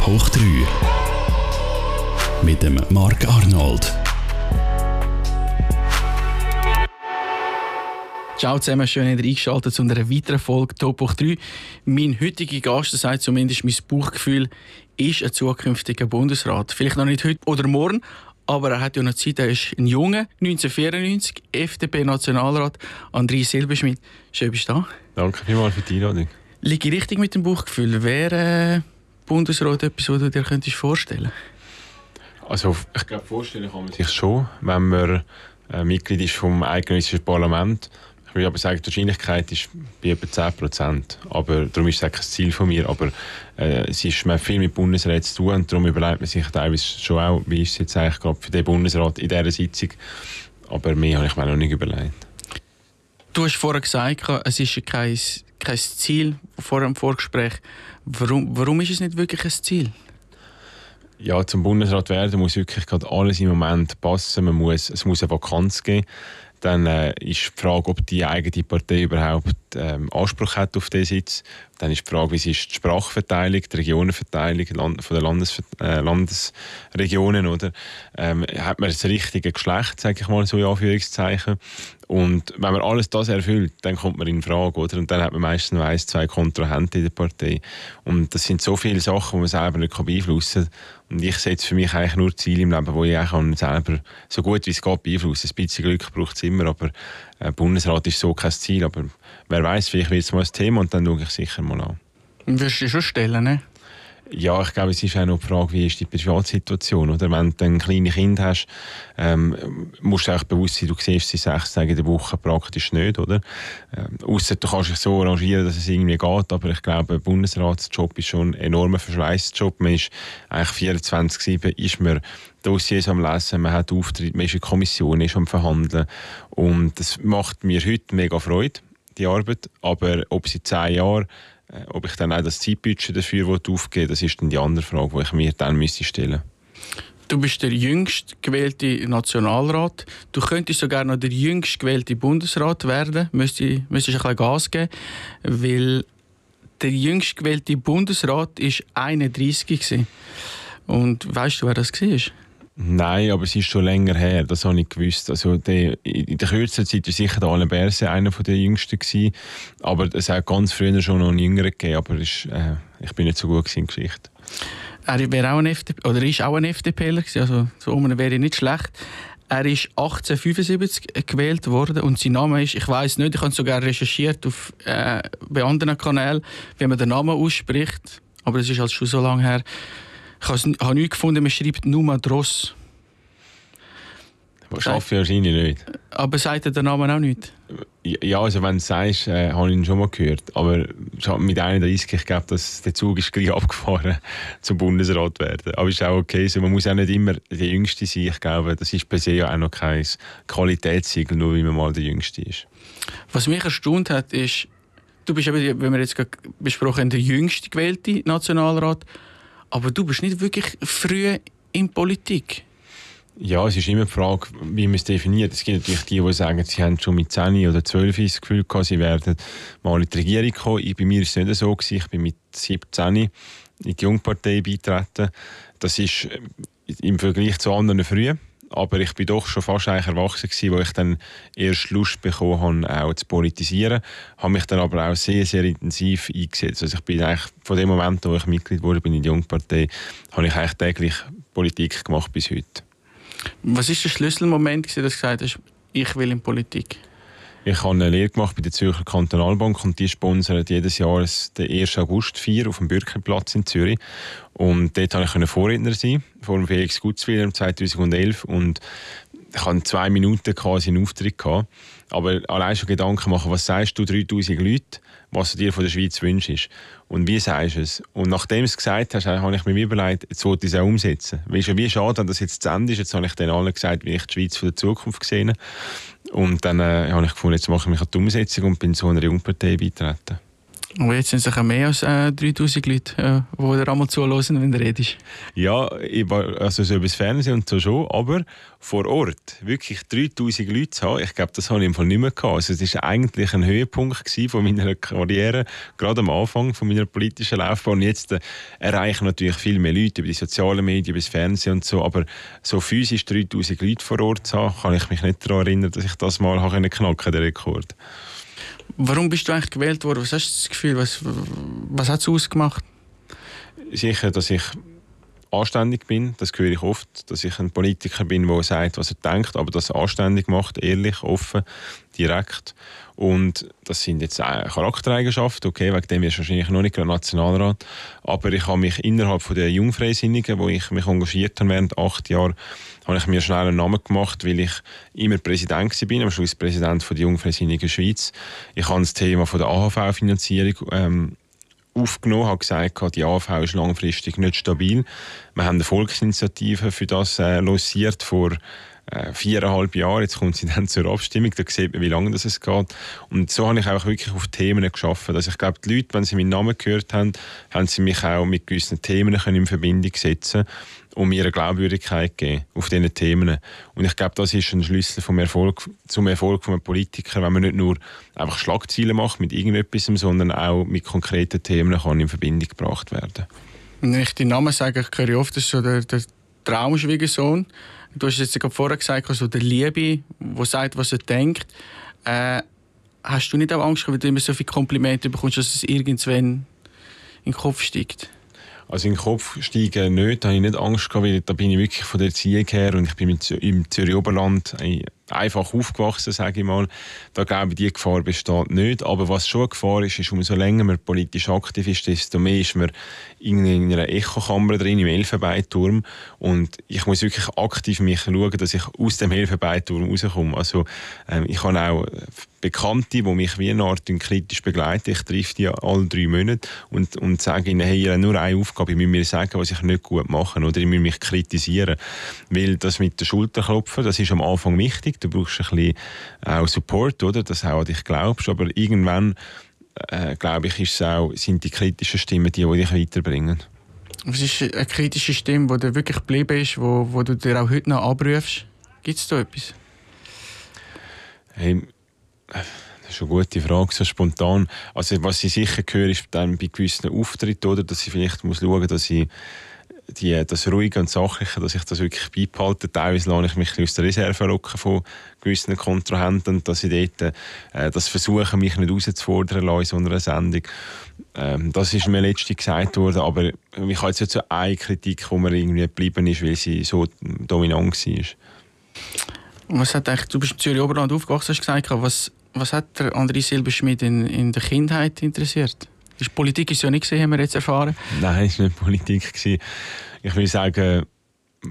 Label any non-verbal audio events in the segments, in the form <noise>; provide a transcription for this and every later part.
Top hoch 3 mit dem Marc Arnold. Ciao zusammen, schön, dass ihr eingeschaltet zu einer weiteren Folge Top hoch 3. Mein heutiger Gast, das sagt zumindest mein Bauchgefühl, ist ein zukünftiger Bundesrat. Vielleicht noch nicht heute oder morgen, aber er hat ja noch Zeit. Er ist ein Junge, 1994, FDP-Nationalrat, André Silberschmidt. Schön, bist du da. Danke vielmals für die Einladung. Liege ich richtig mit dem Bauchgefühl? Wäre äh, Bundesrat etwas, was du dir könntest vorstellen Also ich glaube, vorstellen kann man sich schon, wenn man äh, Mitglied ist vom eidgenössischen Parlament ich würde aber sagen, die Wahrscheinlichkeit ist bei etwa 10 Prozent. Aber darum ist es kein Ziel von mir. Aber äh, es ist man viel mit Bundesräten zu tun und darum überlegt man sich teilweise schon auch, wie ist es jetzt eigentlich gerade für den Bundesrat in dieser Sitzung. Aber mehr habe ich mir noch nicht überlegt. Du hast vorher gesagt, es ist kein, kein Ziel vor dem Vorgespräch. Warum, warum ist es nicht wirklich ein Ziel? Ja, zum Bundesrat werden muss wirklich gerade alles im Moment passen. Man muss, es muss eine Vakanz geben. Dann äh, ist die Frage, ob die eigene Partei überhaupt ähm, Anspruch hat auf diesen Sitz. Dann ist die Frage, wie ist die Sprachverteilung, die Regionenverteilung Land, von den Landes, äh, Landesregionen, oder? Ähm, hat man das richtige Geschlecht, sage ich mal so in Anführungszeichen. Und wenn man alles das erfüllt, dann kommt man in Frage, oder? Und dann hat man meistens noch ein, zwei Kontrahenten in der Partei. Und das sind so viele Sachen, die man selber nicht beeinflussen kann. Und ich setze für mich eigentlich nur Ziele im Leben, wo ich auch selber so gut wie es geht beeinflussen kann. Ein bisschen Glück braucht es immer, aber äh, Bundesrat ist so kein Ziel. Aber wer weiß, vielleicht wird es mal ein Thema und dann schaue ich sicher mal an. Wirst du schon stellen, ne? Ja, ich glaube, es ist auch noch die Frage, wie ist die Privatsituation, oder? Wenn du ein kleines Kind hast, ähm, musst du auch bewusst sein, du siehst sie sechs Tage in der Woche praktisch nicht, oder? Ähm, Ausser du kannst dich so arrangieren, dass es irgendwie geht, aber ich glaube, ein Bundesratsjob ist schon ein enormer Verschweißjob. Man ist eigentlich 24-7 ist man Dossiers am Lesen, man hat Auftritt, man ist in Kommission, ist am Verhandeln und das macht mir heute mega Freude, die Arbeit, aber ob sie zehn Jahre ob ich dann auch das Zeitbudget dafür aufgeben das ist dann die andere Frage, die ich mir dann müsste stellen Du bist der jüngst gewählte Nationalrat. Du könntest sogar noch der jüngst gewählte Bundesrat werden. Müsstest, müsstest ein bisschen Gas geben, weil der jüngst gewählte Bundesrat war 31 gewesen. Und weißt du, wer das war? Nein, aber es ist schon länger her, das habe ich gewusst. Also die, in der kürzesten Zeit war sicher der Alain Berset einer der jüngsten. Gewesen. Aber es hat ganz früher schon noch einen Jüngeren gegeben, aber ist, äh, ich bin nicht so gut in Geschichte. Er wäre auch ein FDP, oder ist auch ein FDPler also so um wäre nicht schlecht. Er ist 1875 gewählt worden und sein Name ist, ich weiß nicht, ich habe sogar recherchiert auf, äh, bei anderen Kanälen, wie man den Namen ausspricht, aber es ist halt schon so lange her. Ich habe nichts gefunden, man schreibt Numa Dross. Schaffe wahrscheinlich nicht. Aber sagt er den Namen auch nicht? Ja, also wenn du sagst, äh, habe ich ihn schon mal gehört. Aber mit 31, ich glaube, dass der Zug ist gleich <laughs> abgefahren zum Bundesrat werden. Aber ist auch okay. Also man muss auch nicht immer der Jüngste sein. Ich glaube, das ist per se ja auch noch kein Qualitätssiegel, nur weil man mal der Jüngste ist. Was mich erstaunt hat, ist, du bist eben, wenn wir jetzt besprochen haben, der jüngste gewählte Nationalrat. Aber du bist nicht wirklich früh in Politik. Ja, es ist immer die Frage, wie man es definiert. Es gibt natürlich die, die sagen, sie haben schon mit 10 oder 12 das Gefühl gehabt, sie werden mal in die Regierung kommen. Bei mir war es nicht so. Gewesen. Ich bin mit 17 in die Jungpartei beitreten. Das ist im Vergleich zu anderen früh. Aber ich bin doch schon fast eigentlich erwachsen gewesen, wo ich dann erst Lust bekommen habe, auch zu politisieren. Habe mich dann aber auch sehr, sehr intensiv eingesetzt. Also ich bin eigentlich von dem Moment, wo ich Mitglied wurde bin in der Jungpartei, habe ich eigentlich täglich Politik gemacht bis heute. Was ist der Schlüsselmoment, dass du gesagt hast, ich will in Politik? Ich habe eine Lehre gemacht bei der Zürcher Kantonalbank und die sponsern jedes Jahr den 1. August 4 auf dem Bürgerplatz in Zürich. Und dort konnte ich Vorredner sein, vor dem Felix Gutzwiller 2011. Und ich hatte zwei Minuten quasi einen Auftritt. Gehabt. Aber allein schon Gedanken machen, was sagst du 3000 Leute, was du dir von der Schweiz wünschst und wie sagst du es. Und nachdem du es gesagt hast, habe ich mir überlegt, jetzt wollte ich es auch umsetzen. Weil ja wie schade, dass jetzt zu Ende ist. Jetzt habe ich dann allen gesagt, wie ich die Schweiz von der Zukunft gesehen Und dann äh, habe ich gefunden, jetzt mache ich mich an die Umsetzung und bin zu einer Jungpartei beitreten. Aber jetzt sind es mehr als äh, 3000 Leute, äh, die dir einmal zuhören, wenn du redest. Ja, ich war, also so über das Fernsehen und so schon, aber vor Ort wirklich 3000 Leute zu haben, ich glaube, das habe ich im Fall nicht mehr gehabt. Also es war eigentlich ein Höhepunkt von meiner Karriere, gerade am Anfang von meiner politischen Laufbahn. Und jetzt äh, erreichen natürlich viel mehr Leute über die sozialen Medien, über das Fernsehen und so, aber so physisch 3000 Leute vor Ort zu haben, kann ich mich nicht daran erinnern, dass ich das mal knacken den Rekord. Warum bist du eigentlich gewählt worden? Was hast du das Gefühl? Was, was hat es ausgemacht? Sicher, dass ich anständig bin, das höre ich oft, dass ich ein Politiker bin, der sagt, was er denkt, aber das anständig macht, ehrlich, offen, direkt. Und das sind jetzt Charaktereigenschaften, okay, wegen dem ist wahrscheinlich noch nicht Nationalrat, aber ich habe mich innerhalb von der Jungfreisinnigen, wo ich mich engagiert habe während acht Jahren, habe ich mir schnell einen Namen gemacht, weil ich immer Präsident bin, am Schluss Präsident von der Jungfreisinnigen Schweiz. Ich habe das Thema von der AHV-Finanzierung ähm, aufgenommen, habe gesagt, die AV ist langfristig nicht stabil. Wir haben eine Volksinitiative für das äh, lanciert vor äh, viereinhalb Jahren. Jetzt kommt sie <laughs> dann zur Abstimmung, da sieht man, wie lange das geht. Und so habe ich auch wirklich auf Themen geschaffen. Also ich glaube, die Leute, wenn sie meinen Namen gehört haben, haben sie mich auch mit gewissen Themen in Verbindung setzen um eine Glaubwürdigkeit geben auf diesen Themen. Und ich glaube, das ist ein Schlüssel vom Erfolg, zum Erfolg von einem Politiker, wenn man nicht nur einfach Schlagziele macht mit irgendetwas, sondern auch mit konkreten Themen kann in Verbindung gebracht werden. Wenn ich den Namen sage, ich höre oft, das ist so der, der Traumschwiegersohn. Du hast jetzt gerade vorher gesagt, also der Liebe, der sagt, was er denkt. Äh, hast du nicht auch Angst, wenn du immer so viele Komplimente bekommst, dass es irgendwann in den Kopf steigt? Also in den Kopf steigen nicht, da habe ich nicht Angst gehabt, weil da bin ich wirklich von der Erziehung her und ich bin im Zürich Oberland einfach aufgewachsen, sage ich mal. Da glaube ich, die Gefahr besteht nicht. Aber was schon eine Gefahr ist, ist, umso länger man politisch aktiv ist, desto mehr ist man in einer Echokammer drin, im Elfenbeinturm. Und ich muss wirklich aktiv mich schauen, dass ich aus dem Elfenbeinturm rauskomme. Also, ähm, ich habe auch Bekannte, die mich wie eine Art kritisch begleiten. Ich treffe die alle drei Monate und, und sage ihnen, hey, ihr habt nur eine Aufgabe, ich muss mir sagen, was ich nicht gut mache oder ich muss mich kritisieren. Weil das mit der Schulterklopfen, das ist am Anfang wichtig du brauchst ein bisschen auch Support, oder? dass auch an dich glaubst, aber irgendwann, äh, glaube ich, ist es auch, sind die kritischen Stimmen die, die dich weiterbringen. Was ist eine kritische Stimme, die dir wirklich geblieben ist, wo, wo du dir auch heute noch abrufst? Gibt es da etwas? Hey, das ist eine gute Frage, so spontan. Also, was ich sicher höre, ist dann bei gewissen Auftritten, oder, dass ich vielleicht muss schauen muss, dass ich die, das Ruhige und Sachliche, dass ich das wirklich beibehalte. Teilweise lasse ich mich aus der Reserve locken von gewissen Kontrahenten dass ich dort äh, das versuche, mich nicht herauszufordern in so einer Sendung. Ähm, das ist mir letztens gesagt worden, aber ich habe jetzt so eine Kritik, die mir irgendwie geblieben ist, weil sie so dominant war. Was hat du bist in Zürich Oberland aufgewachsen, hast gesagt, was, was hat der André Silberschmidt in, in der Kindheit interessiert? Ist Politik ist ja nicht gesehen, haben wir jetzt erfahren. Nein, es war nicht Politik. Gewesen. Ich will sagen,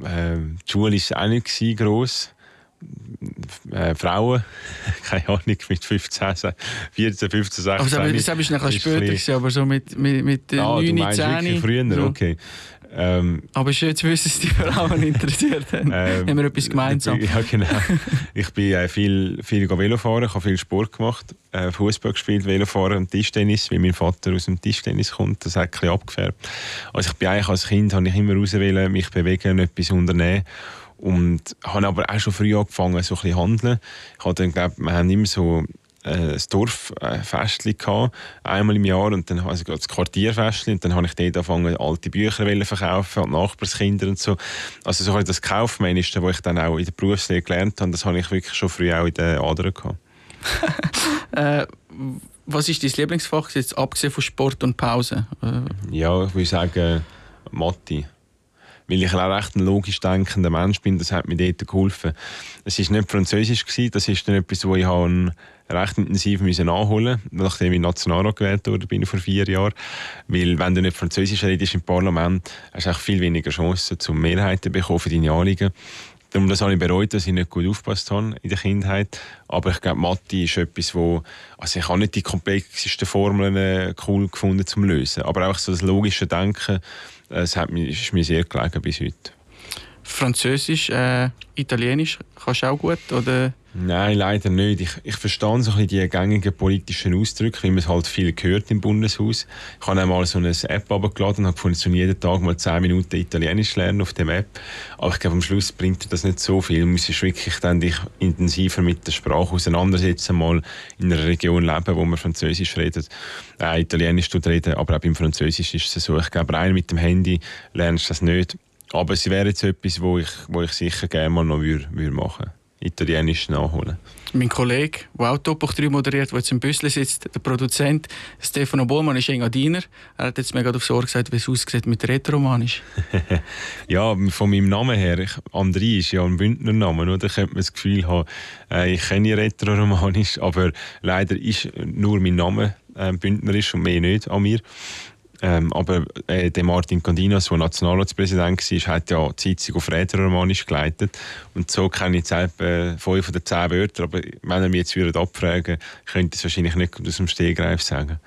äh, die Schule war auch nicht gross. Äh, Frauen, <laughs> keine Ahnung, mit 15, 14, 15, 16. Aber das war ein bisschen später, aber so mit, mit, mit ah, 9, 10. früher, so. okay. Ähm, Aber schön zu wissen, dass die Frauen interessiert haben. <laughs> Ähm, haben wir etwas gemeinsam? Ja, genau. Ich bin äh, viel, viel Velofahren, ich habe viel Sport gemacht, äh, Fußball gespielt, Velofahren und Tischtennis, weil mein Vater aus dem Tischtennis kommt. Das hat ein bisschen abgefärbt. Also ich bin eigentlich als Kind, habe ich immer auswählen, mich bewegen, etwas unternehmen. Und habe aber auch schon früh angefangen, so ein bisschen handeln. Ich habe dann, glaub, wir haben immer so ein Dorffestchen gehabt, einmal im Jahr und dann also das Quartierfestchen und dann habe ich dort angefangen alte Bücher verkaufen und Nachbarskinder und so also so das Kaufmännische, was ich dann auch in der Berufslehre gelernt habe das habe ich wirklich schon früh auch in den Adern gehabt <laughs> äh, was ist dein Lieblingsfach jetzt abgesehen von Sport und Pause? Äh. Ja, ich würde sagen Mathe weil ich auch recht ein logisch denkender Mensch bin, das hat mir dort geholfen. Es war nicht Französisch, gewesen, das ist dann etwas, wo ich habe recht intensiv müssen nachholen nachdem ich Nationalrat gewählt wurde bin vor vier Jahren. Weil wenn du nicht Französisch redest im Parlament, hast du viel weniger Chancen, zum Mehrheiten bekommen für deine Anliegen. Darum das habe ich bereut, dass ich nicht gut aufgepasst habe in der Kindheit. Aber ich glaube, Mathe ist etwas, wo, also ich habe nicht die komplexesten Formeln äh, cool gefunden zum Lösen. Aber auch so das logische Denken, es hat mir, ist mir sehr gelegen bis heute. Französisch, äh, Italienisch kannst du auch gut? Oder? Nein, leider nicht. Ich, ich verstehe so ein die gängigen politischen Ausdrücke, wie man es halt viel gehört im Bundeshaus. Ich habe einmal so eine App abgeladen und habe gefunden, so jeden Tag mal 10 Minuten Italienisch lernen auf dem App. Aber ich glaube, am Schluss bringt dir das nicht so viel. Du musst wirklich dann dich intensiver mit der Sprache auseinandersetzen, mal in einer Region leben, wo man Französisch redet, äh, Italienisch reden, aber auch beim Französisch ist es so. Ich glaube, rein mit dem Handy lernst du das nicht. Aber es wäre jetzt etwas, wo ich, wo ich sicher gerne mal noch würde, würde machen würde. Italienisch nachholen. Mein Kollege, der auch Top 3 moderiert, der jetzt im Büssel sitzt, der Produzent Stefano Bohlmann, ist Engadiner. Er hat jetzt mir gerade aufs Ohr gesagt, wie es aussieht mit Rätoromanisch. <laughs> ja, von meinem Namen her, ich, André ist ja ein Bündnername, oder? Da könnte man das Gefühl haben, äh, ich kenne Rätoromanisch, aber leider ist nur mein Name äh, Bündnerisch und mehr nicht an mir. Ähm, aber äh, der Martin Candinas, der Nationalratspräsident war, hat ja die Sitzung auf Rätoromanisch geleitet. Und so kenne ich jetzt etwa fünf oder zehn Wörter. Aber wenn er mich jetzt wieder abfragen könnte ich es wahrscheinlich nicht aus dem Stehgreif sagen.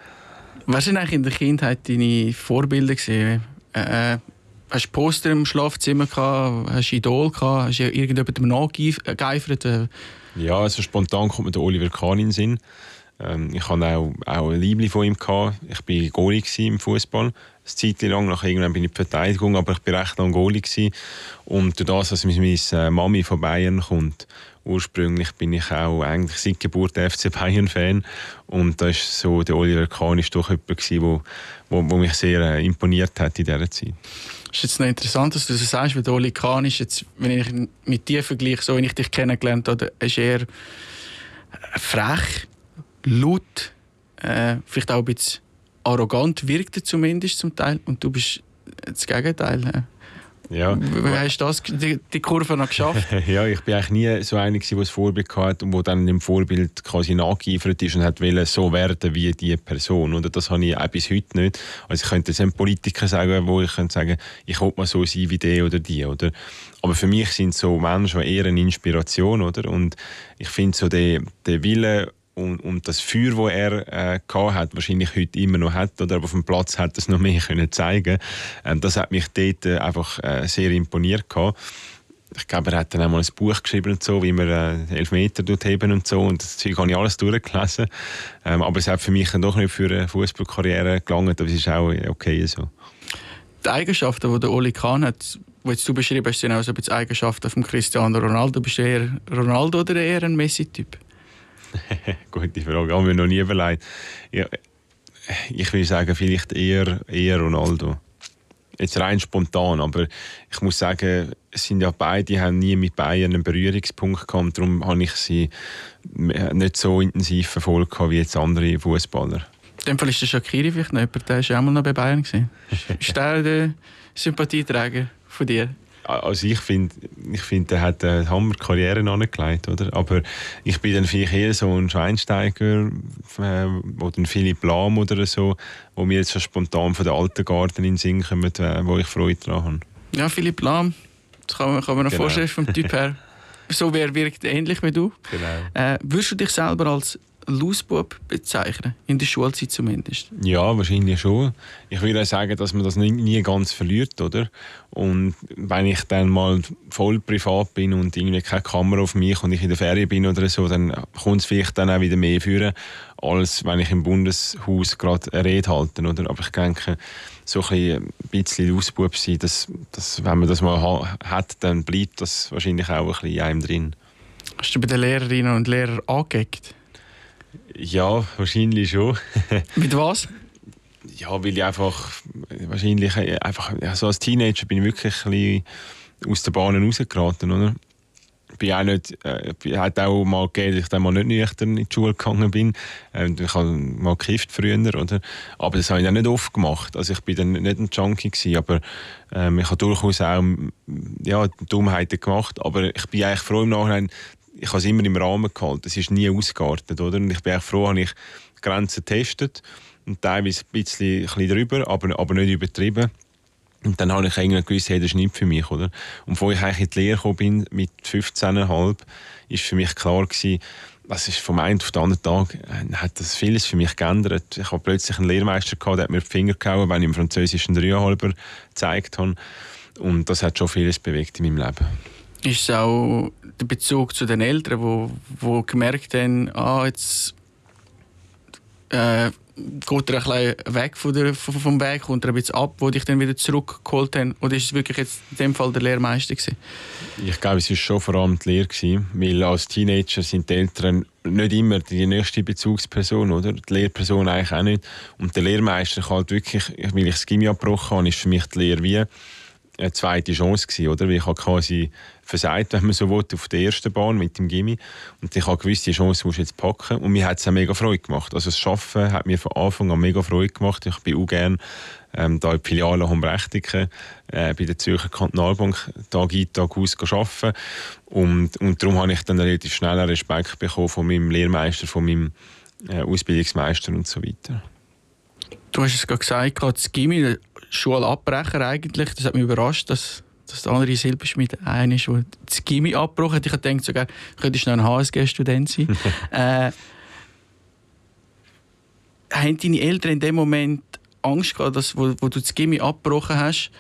Was sind eigentlich in der Kindheit deine Vorbilder? Gewesen? Äh, hast du Poster im Schlafzimmer gehabt? Hast du Idol gehabt? Hast du irgendjemandem nachgeeifert? Ja, also spontan kommt mir der Oliver Kahn in den Sinn. Ähm, ich hatte auch, auch ein Liebling von ihm. Gehabt. Ich war Goalie im Fußball. Eine Zeit lang, nach irgendwann bin ich in die Verteidigung, aber ich war recht lang Goalie. Und durch das, dass meine äh, Mami von Bayern kommt, ursprünglich bin ich auch eigentlich seit Geburt FC Bayern-Fan. Und da ist so, der Oliver Kahn ist doch jemand gewesen, wo, wo, wo mich sehr äh, imponiert hat in dieser Zeit. Es ist jetzt noch interessant, dass du das sagst, weil der Oli Kahn ist jetzt, wenn ich mit dir vergleiche, so wie ich dich kennengelernt habe, ist eher frech, laut, äh, vielleicht auch ein bisschen arrogant wirkt er zumindest zum Teil und du bist das Gegenteil. Ja. Wie hast du das, die, die Kurve noch geschafft? <laughs> ja, ich bin eigentlich nie so einer, der das Vorbild hatte und der dann dem Vorbild quasi nachgeeifert ist und hat wollte so werden wie die Person. Und das habe ich auch bis heute nicht. Also ich könnte jetzt einen Politiker sagen, wo ich könnte sagen, ich hoffe mal so sein wie der oder die. Oder? Aber für mich sind so Menschen eher eine Inspiration. Oder? Und ich finde so der, der Wille und, und das Feuer, das er äh, hat, wahrscheinlich heute immer noch hat, oder aber auf dem Platz hat es noch mehr <laughs> können zeigen. Ähm, das hat mich dort äh, einfach äh, sehr imponiert gehabt. Ich glaube, er hat dann einmal ein Buch geschrieben und so, wie man äh, Elfmeter heben und so. Und das Zeug habe ich alles durchgelesen. Ähm, aber es hat für mich dann doch nicht für eine Fußballkarriere gelangt, aber es ist auch okay so. Die Eigenschaften, die der Oli Kahn hat, die du beschrieben hast, sind auch so ein bisschen Eigenschaften von Cristiano Ronaldo. Bist du eher Ronaldo oder eher ein Messi-Typ? <laughs> Gute Frage, haben wir noch nie überlegt. Ja, ich würde sagen, vielleicht eher, eher Ronaldo. Jetzt rein spontan, aber ich muss sagen, es sind ja beide haben nie mit Bayern einen Berührungspunkt gehabt, darum habe ich sie nicht so intensiv verfolgt wie jetzt andere Fußballer. In dem Fall ist der Shakiri vielleicht noch jemand, der war auch mal noch bei Bayern. <laughs> ist der der Sympathieträger von dir? Also ich finde, ich find, er hat eine Hammer-Karriere angelegt, oder? Aber ich bin dann vielleicht eher so ein Schweinsteiger äh, oder ein Philipp Lahm oder so, wo mir jetzt schon spontan von der alten Garten in den Sinn kommen, äh, wo ich Freude daran habe. Ja, Philipp Lahm, das kann man, kann man noch genau. vorstellen vom Typ her. <laughs> so wer wirkt ähnlich wie du. Genau. Äh, würdest du dich selber als Lausbub bezeichnen, in der Schulzeit zumindest? Ja, wahrscheinlich schon. Ich würde sagen, dass man das nie, nie, ganz verliert, oder? Und wenn ich dann mal voll privat bin und irgendwie keine Kamera auf mich und ich in der Ferien bin oder so, dann kommt es vielleicht dann auch wieder mehr führen, als wenn ich im Bundeshaus gerade eine Rede halte, oder? Aber ich denke, so ein bisschen Lausbub sein, dass, dass, wenn man das mal hat, dann bleibt das wahrscheinlich auch ein bisschen in einem drin. Hast du bei den Lehrerinnen und Lehrern angeeckt? Ja, wahrscheinlich schon. <laughs> Mit was? Ja, weil ich einfach, wahrscheinlich, einfach, ja, so als Teenager bin ich wirklich ein bisschen aus der Bahn rausgeraten, oder? bin auch nicht, äh, hat auch mal gegeben, dass ich dann mal nicht nüchtern in die Schule gegangen bin. Ähm, ich habe mal gekifft früher, oder? Aber das habe ich dann nicht oft gemacht. Also ich bin dann nicht ein Junkie gewesen, aber ähm, ich habe durchaus auch ja, Dummheiten gemacht. Aber ich bin eigentlich froh im Nachhinein, ich habe es immer im Rahmen gehalten. Es ist nie ausgeartet, oder? Und ich bin auch froh, dass ich Grenzen getestet und teilweise ein bisschen, ein bisschen drüber, aber, aber nicht übertrieben. Und dann habe ich eigentlich gewusst, hey, das ist nicht für mich, oder? Und bevor ich eigentlich in die Lehre bin, mit 15,5, ist für mich klar gewesen, was ist vom einen auf den anderen Tag, äh, hat das vieles für mich geändert. Ich habe plötzlich einen Lehrmeister gehabt, der hat mir die Finger gehauen, wenn ich im Französischen Dreieinhalber gezeigt habe. Und das hat schon vieles bewegt in meinem Leben. Ist es auch der Bezug zu den Eltern, wo, wo gemerkt haben, ah, jetzt äh, geht er ein bisschen weg von der, vom Weg, kommt er ein bisschen ab, wo dich dann wieder zurückgeholt haben? Oder ist es wirklich jetzt in dem Fall der Lehrmeister gewesen? Ich glaube, es war schon vor allem die Lehre, gewesen, weil als Teenager sind die Eltern nicht immer die nächste Bezugsperson, oder? Die Lehrperson eigentlich auch nicht. Und der Lehrmeister kann halt wirklich, weil ich das Gimmi abgebrochen habe, ist für mich die Lehre wie eine zweite Chance gewesen, oder? Weil ich habe quasi versagt, wenn man so will, auf der ersten Bahn mit dem Gimmi. Und ich habe gewusst, die Chance muss ich jetzt packen. Und mir hat es auch mega Freude gemacht. Also das Arbeiten hat mir von Anfang an mega Freude gemacht. Ich bin auch gerne ähm, da in die Filiale Hombrechtike äh, bei der Zürcher Kantonalbank Tag ein, Tag aus arbeiten. Und, und darum habe ich dann relativ schnell Respekt bekommen von meinem Lehrmeister, von meinem äh, Ausbildungsmeister und so weiter. Du hast es gerade gesagt, das Gimmi, Schulabbrecher eigentlich. Das hat mich überrascht, dass, dass der andere Silberschmied einer ist, der das Gimmi abgebrochen hat. Ich dachte sogar, könntest du noch ein HSG-Student sein. <laughs> äh, haben deine Eltern in dem Moment Angst gehabt, dass, wo, wo du das Gimmi abgebrochen hast,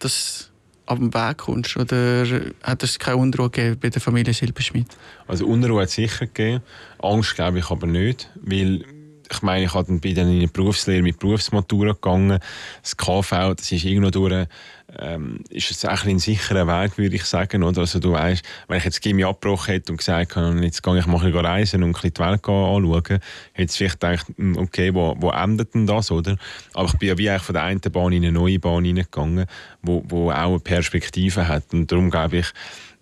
dass du auf den Weg kommst? Oder hat es keine Unruhe gegeben bei der Familie Silberschmidt? Also Unruhe hat es sicher gegeben. Angst glaube ich aber nicht, weil ich meine, ich bin dann in eine Berufslehre mit Berufsmatura gegangen. Das KV, das ist irgendwo durch, ähm, ist es ein sicherer Weg, würde ich sagen. Oder? Also du weißt, wenn ich jetzt Gimmi abgebrochen hätte und gesagt hätte, jetzt gehe ich mal ein reisen und ein die Welt anschauen, hätte ich vielleicht gedacht, hm, okay, wo, wo endet denn das, oder? Aber ich bin ja wie eigentlich von der einen Bahn in eine neue Bahn hineingegangen, wo, wo auch eine Perspektive hat. Und darum glaube ich,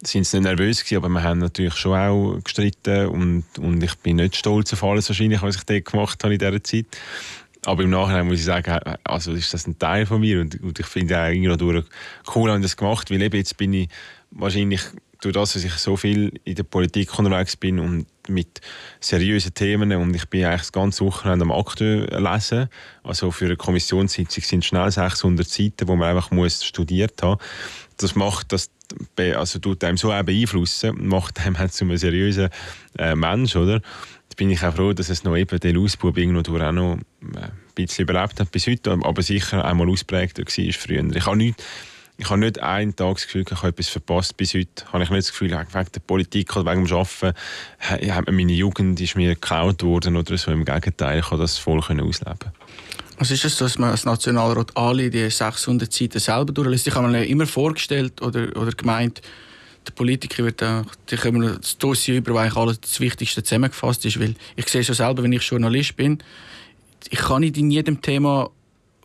sind sie nicht nervös gewesen, aber wir haben natürlich schon auch gestritten und, und ich bin nicht stolz auf alles wahrscheinlich, was ich dort gemacht habe in dieser Zeit. Aber im Nachhinein muss ich sagen, also ist das ein Teil von mir und, und ich finde auch irgendwie cool, dass ich das gemacht weil eben jetzt bin ich wahrscheinlich durch das, dass ich so viel in der Politik unterwegs bin und mit seriösen Themen und ich bin eigentlich das ganze Wochenende am Akte lesen. Also für eine Kommissionssitzung sind schnell 600 Seiten, wo man einfach muss studiert haben. Das macht das also tut einem so beeinflussen, macht einem halt zu einem seriösen äh, Mensch, oder? Da bin ich auch froh, dass es noch eben der Ausbub irgendwo durch auch noch äh, ein bisschen überlebt hat bis heute, aber sicher einmal ausprägter war früher. Ich habe nicht, ich habe nicht einen Tag das Gefühl, ich habe etwas verpasst bis heute. Habe ich nicht das Gefühl, wegen der Politik oder wegen dem Arbeiten hat meine Jugend ist mir geklaut worden oder so. Im Gegenteil, ich habe das voll ausleben was ist es, dass man als Nationalrat alle die 600 Seiten selber durchlässt? Ich habe mir immer vorgestellt oder, oder gemeint, der Politiker wird da, die kommen das Dossier über, eigentlich alles das Wichtigste zusammengefasst ist. Weil ich sehe schon selber, wenn ich Journalist bin, ich kann nicht in jedem Thema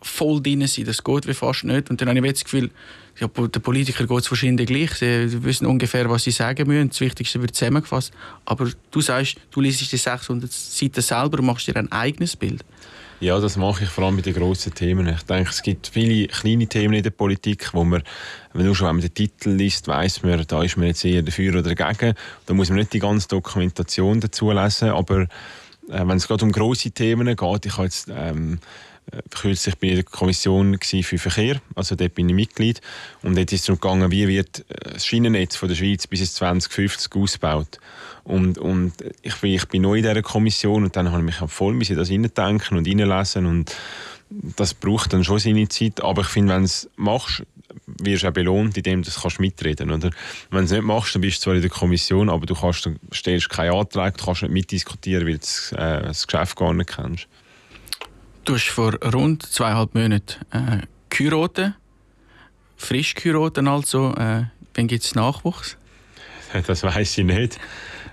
voll drin sein. Das geht wie fast nicht. Und dann habe ich das Gefühl, ja, der Politiker geht es wahrscheinlich gleich. Sie wissen ungefähr, was sie sagen müssen. Das Wichtigste wird zusammengefasst. Aber du sagst, du liest die 600 Seiten selber und machst dir ein eigenes Bild. Ja, das mache ich vor allem bei den grossen Themen. Ich denke, es gibt viele kleine Themen in der Politik, wo man, wenn nur schon wenn den Titel liest, weiß man, da ist man jetzt eher dafür oder dagegen. Da muss man nicht die ganze Dokumentation dazu lesen, aber äh, wenn es gerade um grosse Themen geht, ich habe jetzt ähm, äh, kürzlich in der Kommission für Verkehr, also dort bin ich Mitglied. Und dort ist es darum gegangen, wie wird äh, das Schienennetz von der Schweiz bis ins 2050 ausgebaut. Und, und ich, bin, ich bin neu in dieser Kommission und dann habe ich mich voll in das hineindenken und hineinlesen und das braucht dann schon seine Zeit. Aber ich finde, wenn du es machst, wirst du auch belohnt, indem du kannst mitreden kannst. Wenn du es nicht machst, dann bist du zwar in der Kommission, aber du kannst, stellst keinen Antrag, du kannst nicht mitdiskutieren, weil du das, äh, das Geschäft gar nicht kennst. Du hast vor rund zweieinhalb Monaten äh, geheiratet. Frisch geheiratet also. Äh, wann gibt es Nachwuchs? <laughs> Das weiß ich nicht.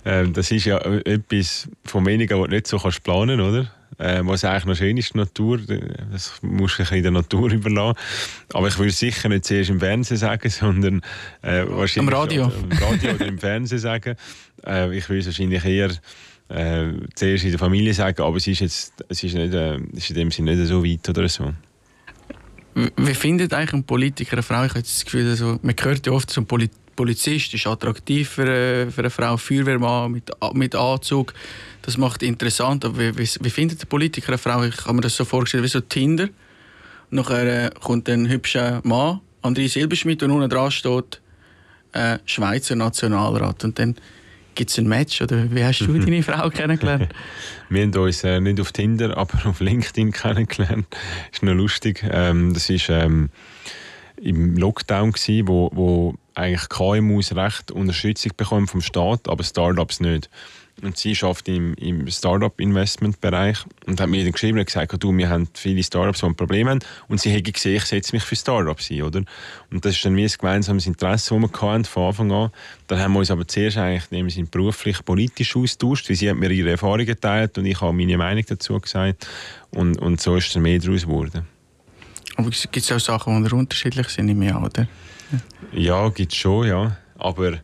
Ähm, das ist ja etwas von wenigen, was du nicht so kannst planen kannst, Ähm, was eigentlich noch schön ist, die Natur. Das musst du in der Natur <laughs> überlassen. Aber ich würde sicher nicht zuerst im Fernsehen sagen, <laughs> sondern äh, wahrscheinlich... Am Radio. Im Radio oder im Fernsehen sagen. Äh, ich würde wahrscheinlich eher äh, zuerst in der Familie sagen, aber es ist jetzt es ist nicht, äh, ist in dem Sinne nicht so weit oder so. Wie findet eigentlich ein Politiker eine Frau? Ich habe das Gefühl, also, man hört ja oft, so ein Polizist ist attraktiv für eine, für eine Frau, Feuerwehrmann mit, mit Anzug. Das macht interessant. Aber wie, wie, wie findet der Politiker eine Frau? Ich habe mir das so vorgestellt wie so Tinder. Nachher äh, kommt ein hübscher Mann, André Silberschmidt, und unten dran steht äh, Schweizer Nationalrat. Und dann Gibt es ein Match oder wie hast du deine Frau kennengelernt? <laughs> Wir haben uns äh, nicht auf Tinder, <laughs> aber auf LinkedIn kennengelernt. Ist noch lustig. Ähm, das ist, ähm, im Lockdown gewesen, wo, wo eigentlich KMUs recht Unterstützung bekommen vom Staat, aber Startups nicht. Und sie arbeitet im, im Startup-Investment-Bereich und hat mir dann geschrieben und gesagt, du, wir haben viele Startups, die ein Problem haben. Und sie hätte gesehen, ich setze mich für Startups ein, oder? Und das ist dann wie ein gemeinsames Interesse, das wir hatten, von Anfang an. Dann haben wir uns aber zuerst eigentlich in beruflich, politisch austauscht, weil sie hat mir ihre Erfahrungen geteilt und ich habe meine Meinung dazu gesagt. Und, und so ist es mehr daraus geworden. Aber gibt es auch Sachen, die unterschiedlich sind im Jahr, oder? Ja, gibt es schon, ja. Aber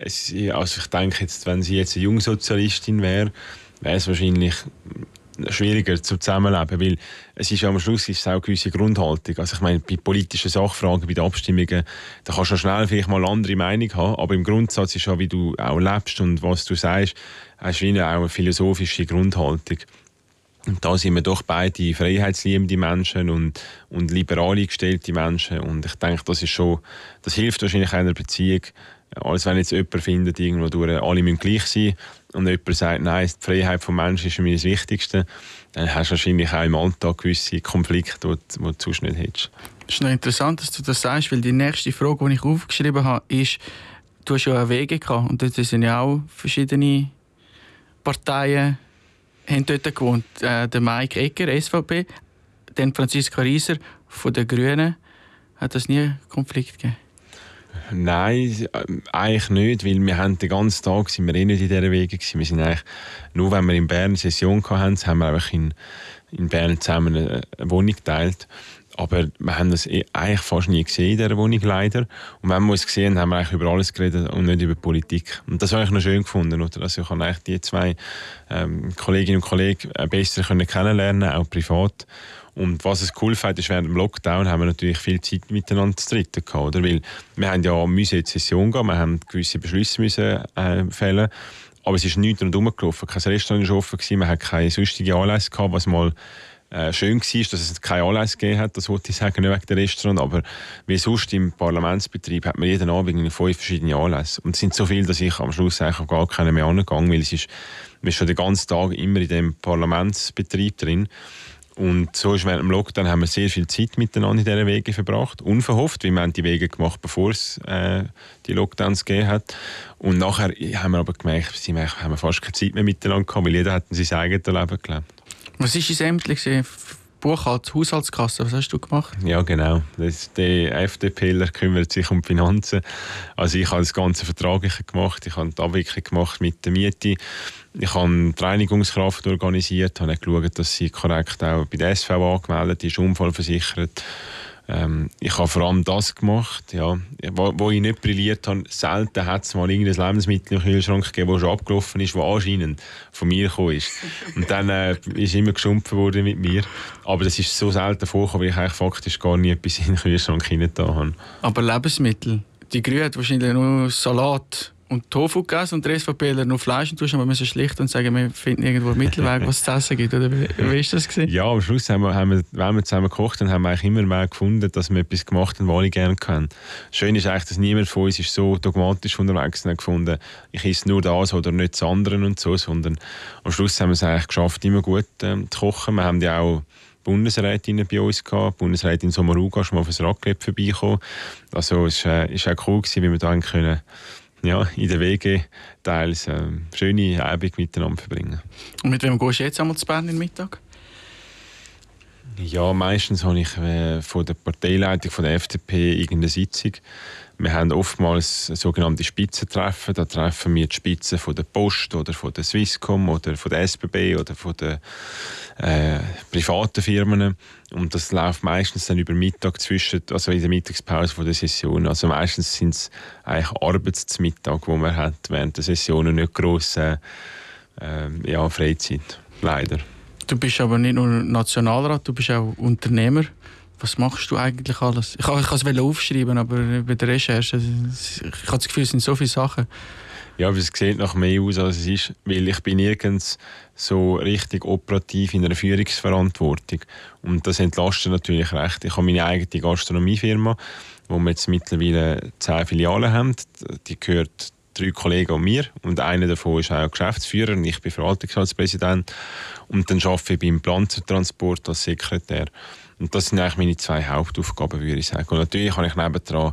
es, also ich denke, jetzt, wenn sie jetzt eine Jungsozialistin wäre, wäre es wahrscheinlich schwieriger zu zusammenleben, weil es ist am Schluss ist es auch eine gewisse Grundhaltung. Also ich meine, bei politischen Sachfragen, bei den Abstimmungen, da kannst du schnell vielleicht mal eine andere Meinung haben, aber im Grundsatz ist ja, wie du auch lebst und was du sagst, hast du auch eine philosophische Grundhaltung. Und da sind wir doch beide freiheitsliebende Menschen und, und liberal eingestellte Menschen. Und ich denke, das ist schon, das hilft wahrscheinlich einer Beziehung, als wenn jetzt jemand findet, irgendwo durch, alle müssen gleich sein und jemand sagt, nein, die Freiheit des Menschen ist mir das Wichtigste, dann hast du wahrscheinlich auch im Alltag gewisse Konflikte, die, du sonst nicht hättest. Es ist noch interessant, dass du das sagst, weil die nächste Frage, die ich aufgeschrieben habe, ist, du hast ja eine Wege gehabt und dort sind ja auch verschiedene Parteien haben dort gewohnt. Äh, der Mike Ecker, SVP, dann Franziska Rieser von den Grünen. Hat das nie Konflikt gegeben? Nein, eigentlich nicht, weil wir haben den ganzen Tag sind wir eh nicht in dieser Wege gewesen. Wir sind eigentlich, nur wenn wir in Bern eine Session hatten, haben wir einfach in, in Bern zusammen eine, Wohnung geteilt. Aber wir haben das eh eigentlich fast nie gesehen in dieser Wohnung, leider. Und wenn wir uns gesehen haben, haben wir eigentlich über alles geredet und nicht über Politik. Und das habe ich noch schön gefunden, oder? Also ich habe die zwei ähm, Kolleginnen und Kollegen besser können kennenlernen, auch privat. Und was es cool fand, ist, während dem Lockdown haben wir natürlich viel Zeit miteinander zu dritten gehabt, oder? Weil wir haben ja müssen in die Session gehen, wir haben gewisse Beschlüsse müssen, äh, fällen. Aber es ist nichts rundherum gelaufen. Kein Restaurant war offen, gewesen, man hat keine sonstige Anlässe gehabt, was mal äh, schön war, dass es keine Anlässe gegeben hat, das wollte ich sagen, nicht wegen der Restaurant, aber wie sonst im Parlamentsbetrieb hat man jeden Abend fünf verschiedene Anlässe. Und es sind so viele, dass ich am Schluss eigentlich gar keine mehr angegangen weil es ist, man ist schon den ganzen Tag immer in dem Parlamentsbetrieb drin. Und so ist während dem Lockdown haben wir sehr viel Zeit miteinander in diesen Wegen verbracht. Unverhofft, weil wir die Wege gemacht, bevor es äh, die Lockdowns gegeben hat. Und nachher haben wir aber gemerkt, wir haben fast keine Zeit mehr miteinander gehabt, weil jeder hat in sein eigenes Leben gelebt. Was war dein Ämtli? Buchhaltung, Haushaltskasse, was hast du gemacht? Ja, genau. Das, der FDPler kümmert sich um die Finanzen. Also ich habe das ganze Vertragliche gemacht, ich habe die Abwicklung gemacht mit der Miete, ich habe eine Reinigungskraft organisiert, habe geschaut, dass sie korrekt auch bei der SVA angemeldet ist, unfallversichert ähm, ich habe vor allem das gemacht, ja, wo, wo ich nicht brilliert habe. Selten hat es mal irgendein Lebensmittel im Kühlschrank gegeben, das schon abgelaufen ist, das anscheinend von mir gekommen ist. Und dann äh, ist immer geschumpfen worden mit mir. Aber das ist so selten vorgekommen, weil ich eigentlich faktisch gar nie etwas in den Kühlschrank hinein habe. Aber Lebensmittel? Die Grünen wahrscheinlich nur Salat und Tofu gegessen und der SVPler nur Fleisch und aber wir müssen schlicht und sagen, wir finden irgendwo einen Mittelweg, was es zu essen gibt. Oder wie, wie ist das gewesen? Ja, am Schluss haben wir, haben wir, wenn wir zusammen gekocht haben, haben wir eigentlich immer mehr gefunden, dass wir etwas gemacht haben, was alle gerne können. Schön ist eigentlich, dass niemand von uns ist so dogmatisch unterwegs und gefunden, ich esse nur das oder nicht das andere und so, sondern am Schluss haben wir es eigentlich geschafft, immer gut ähm, zu kochen. Wir haben ja auch Bundesrätin bei uns gehabt. Die Bundesrätin Sommaruga ist mal auf ein Raclette vorbeigekommen. Also es war äh, auch cool gewesen, wie wir da können ja, in den Wege teils äh, schöne Abend miteinander verbringen. Und mit wem gehst du jetzt einmal zu Bern in Mittag? Ja, meistens habe ich äh, von der Parteileitung von der FDP irgendeine Sitzung. Wir haben oftmals sogenannte Spitzentreffen. Da treffen wir die Spitzen von der Post oder von der Swisscom oder von der SBB oder von den äh, privaten Firmen. Und das läuft meistens dann über Mittag zwischen, also in der Mittagspause von der Session. Also meistens sind es eigentlich Arbeitsmittag, wo man hat während der Session nicht grosse äh, ja, Freizeit. Leider. Du bist aber nicht nur Nationalrat, du bist auch Unternehmer. Was machst du eigentlich alles? Ich kann es aufschreiben, aber bei der Recherche, ich habe das Gefühl, es sind so viele Sachen. Ja, es sieht nach mehr aus, als es ist, weil ich bin nirgends so richtig operativ in einer Führungsverantwortung. Und das entlastet natürlich recht. Ich habe meine eigene Gastronomiefirma, wo wir jetzt mittlerweile zehn Filialen haben. Die gehört drei Kollegen und mir und einer davon ist auch Geschäftsführer und ich bin Verwaltungsratspräsident und dann arbeite ich beim Pflanzentransport als Sekretär. Und das sind eigentlich meine zwei Hauptaufgaben, würde ich sagen. Und natürlich habe ich nebendran,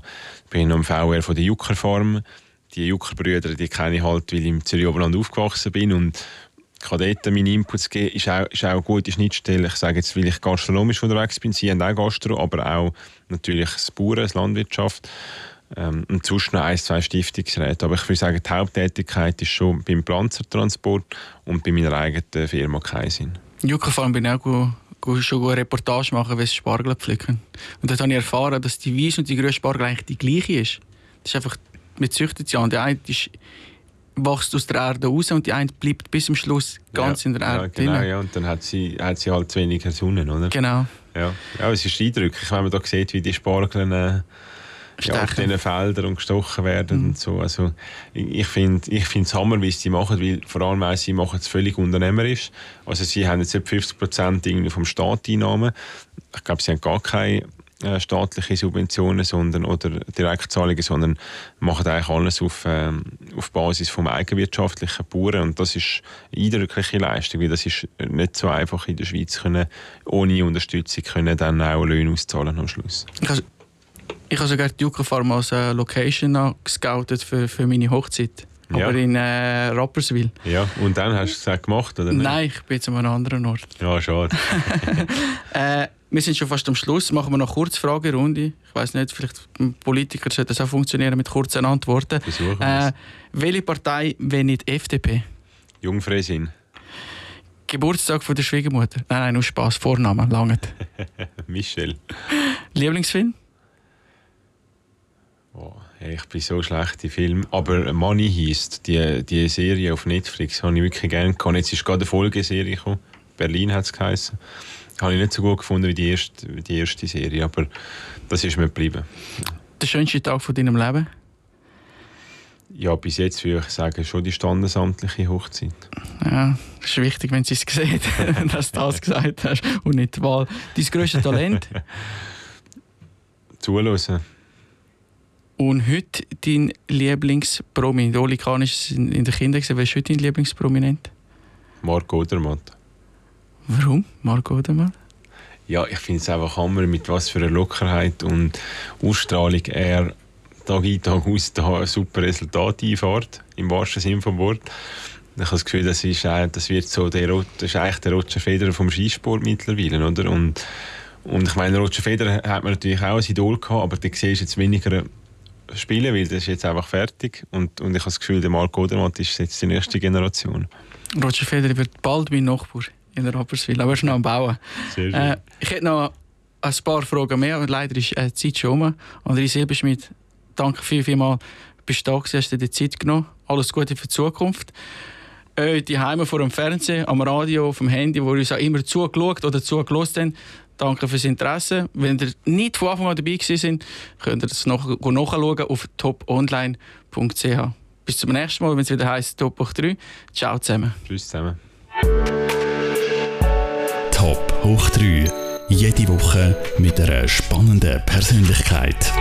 bin ich im VR von der Juckerfarm. Die Juckerbrüder, die kenne ich halt, weil ich im Zürich Oberland aufgewachsen bin und kann dort meine Inputs geben, ist auch, ist auch eine gute Schnittstelle. Ich sage jetzt, weil ich gastronomisch unterwegs bin, sie haben auch Gastro, aber auch natürlich das Bauern, das Landwirtschaft ähm, und sonst noch ein, zwei Stiftungsräte. Aber ich würde sagen, die Haupttätigkeit ist schon beim Pflanzertransport und bei meiner eigenen Firma Kaisin. Juckerfarm bin ich auch schon eine Reportage machen, wie sie Spargel pflücken. Und dort habe ich erfahren, dass die weiße und die grüne Spargel eigentlich die gleiche ist. Das ist einfach, man züchtet sie an. Der eine ist, wächst aus der Erde raus und die eine bleibt bis zum Schluss ganz ja, in der Erde ja, genau, ja. Und dann hat sie, hat sie halt weniger Sonne, oder? Genau. Ja, ja es ist eindrücklich, wenn man da sieht, wie die Spargel äh, ja, auf diesen Feldern und gestochen werden mhm. und so. Also ich finde ich es Hammer, wie sie machen, weil vor allem auch, sie machen es völlig unternehmerisch. Also sie haben jetzt 50 Prozent vom Staat Einnahmen. Ich glaube, sie haben gar keine äh, staatliche Subventionen sondern, oder Direktzahlungen, sondern machen eigentlich alles auf, äh, auf Basis vom eigenwirtschaftlichen Bauern und das ist eine eindrückliche Leistung, weil das ist nicht so einfach in der Schweiz können, ohne Unterstützung können dann auch Löhne auszahlen am Schluss. Ich habe sogar die Yucca Farm als äh, Location gescoutet für, für meine Hochzeit. Ja. Aber in äh, Rapperswil. Ja, und dann hast du es gemacht, oder nicht? Nein, ich bin jetzt an einem anderen Ort. Ja, schade. <laughs> <laughs> äh, wir sind schon fast am Schluss. Machen wir noch kurz Fragerunde. Ich weiß nicht, vielleicht Politiker sollte das auch funktionieren mit kurzen Antworten. Versuchen äh, Welche Partei, wenn nicht FDP? Jungfräsin. Geburtstag von der Schwiegermutter? Nein, nein, nur Spaß. Vorname, langet. <laughs> Michelle. Lieblingsfilm? Oh, ich bin so schlecht im Film. Aber Money heisst, die, die Serie auf Netflix, habe ich wirklich gerne gehabt. Jetzt ist gerade eine Folgeserie gekommen. Berlin hat es geheißen. Habe ich nicht so gut gefunden wie die erste, die erste Serie, aber das ist mir geblieben. Der schönste Tag von deinem Leben? Ja, bis jetzt würde ich sagen, schon die standesamtliche Hochzeit. Ja, das ist wichtig, wenn sie es sehen, <laughs> dass du das gesagt hast und nicht die Wahl. Dein grösstes Talent? <laughs> Zuhören. Und heute dein Lieblingsprominent? Oli Kahn ist in der Kinder. Wer ist heute dein Lieblingsprominent? Marco Odermatt. Warum Marco Odermatt? Ja, ich finde es einfach Hammer, mit was für einer Lockerheit und Ausstrahlung er Tag ein, Tag aus da super Resultate einfährt, im wahrsten Sinne des Wortes. Ich habe das Gefühl, das, ist, das wird so der, das ist eigentlich der Roger Federer vom Skisport mittlerweile, oder? Und, und ich meine, Roger Federer hat man natürlich auch ein Idol gehabt, aber der siehst jetzt weniger spielen, weil das ist jetzt einfach fertig. Und, und ich habe das Gefühl, der Marco Odermatt ist jetzt die nächste Generation. Roger Federer wird bald mein Nachbar in der Rapperswil, aber er ist noch am Bauen. Äh, ich hätte noch ein paar Fragen mehr, aber leider ist äh, die Zeit schon um. André Silberschmidt, danke viel, viel mal. Bist du da gewesen, hast dir die Zeit genommen. Alles Gute für die Zukunft. Äh, die Heime vor dem Fernsehen, am Radio, auf dem Handy, wo uns auch immer zugeschaut oder zugelost haben. Danke fürs Interesse. Wenn ihr nicht von Anfang an dabei sind, könnt ihr das noch, nachschauen auf toponline.ch. Bis zum nächsten Mal, wenn es wieder heißt Top 3. Ciao zusammen. Tschüss zusammen. Top hoch 3. Jede Woche mit einer spannenden Persönlichkeit.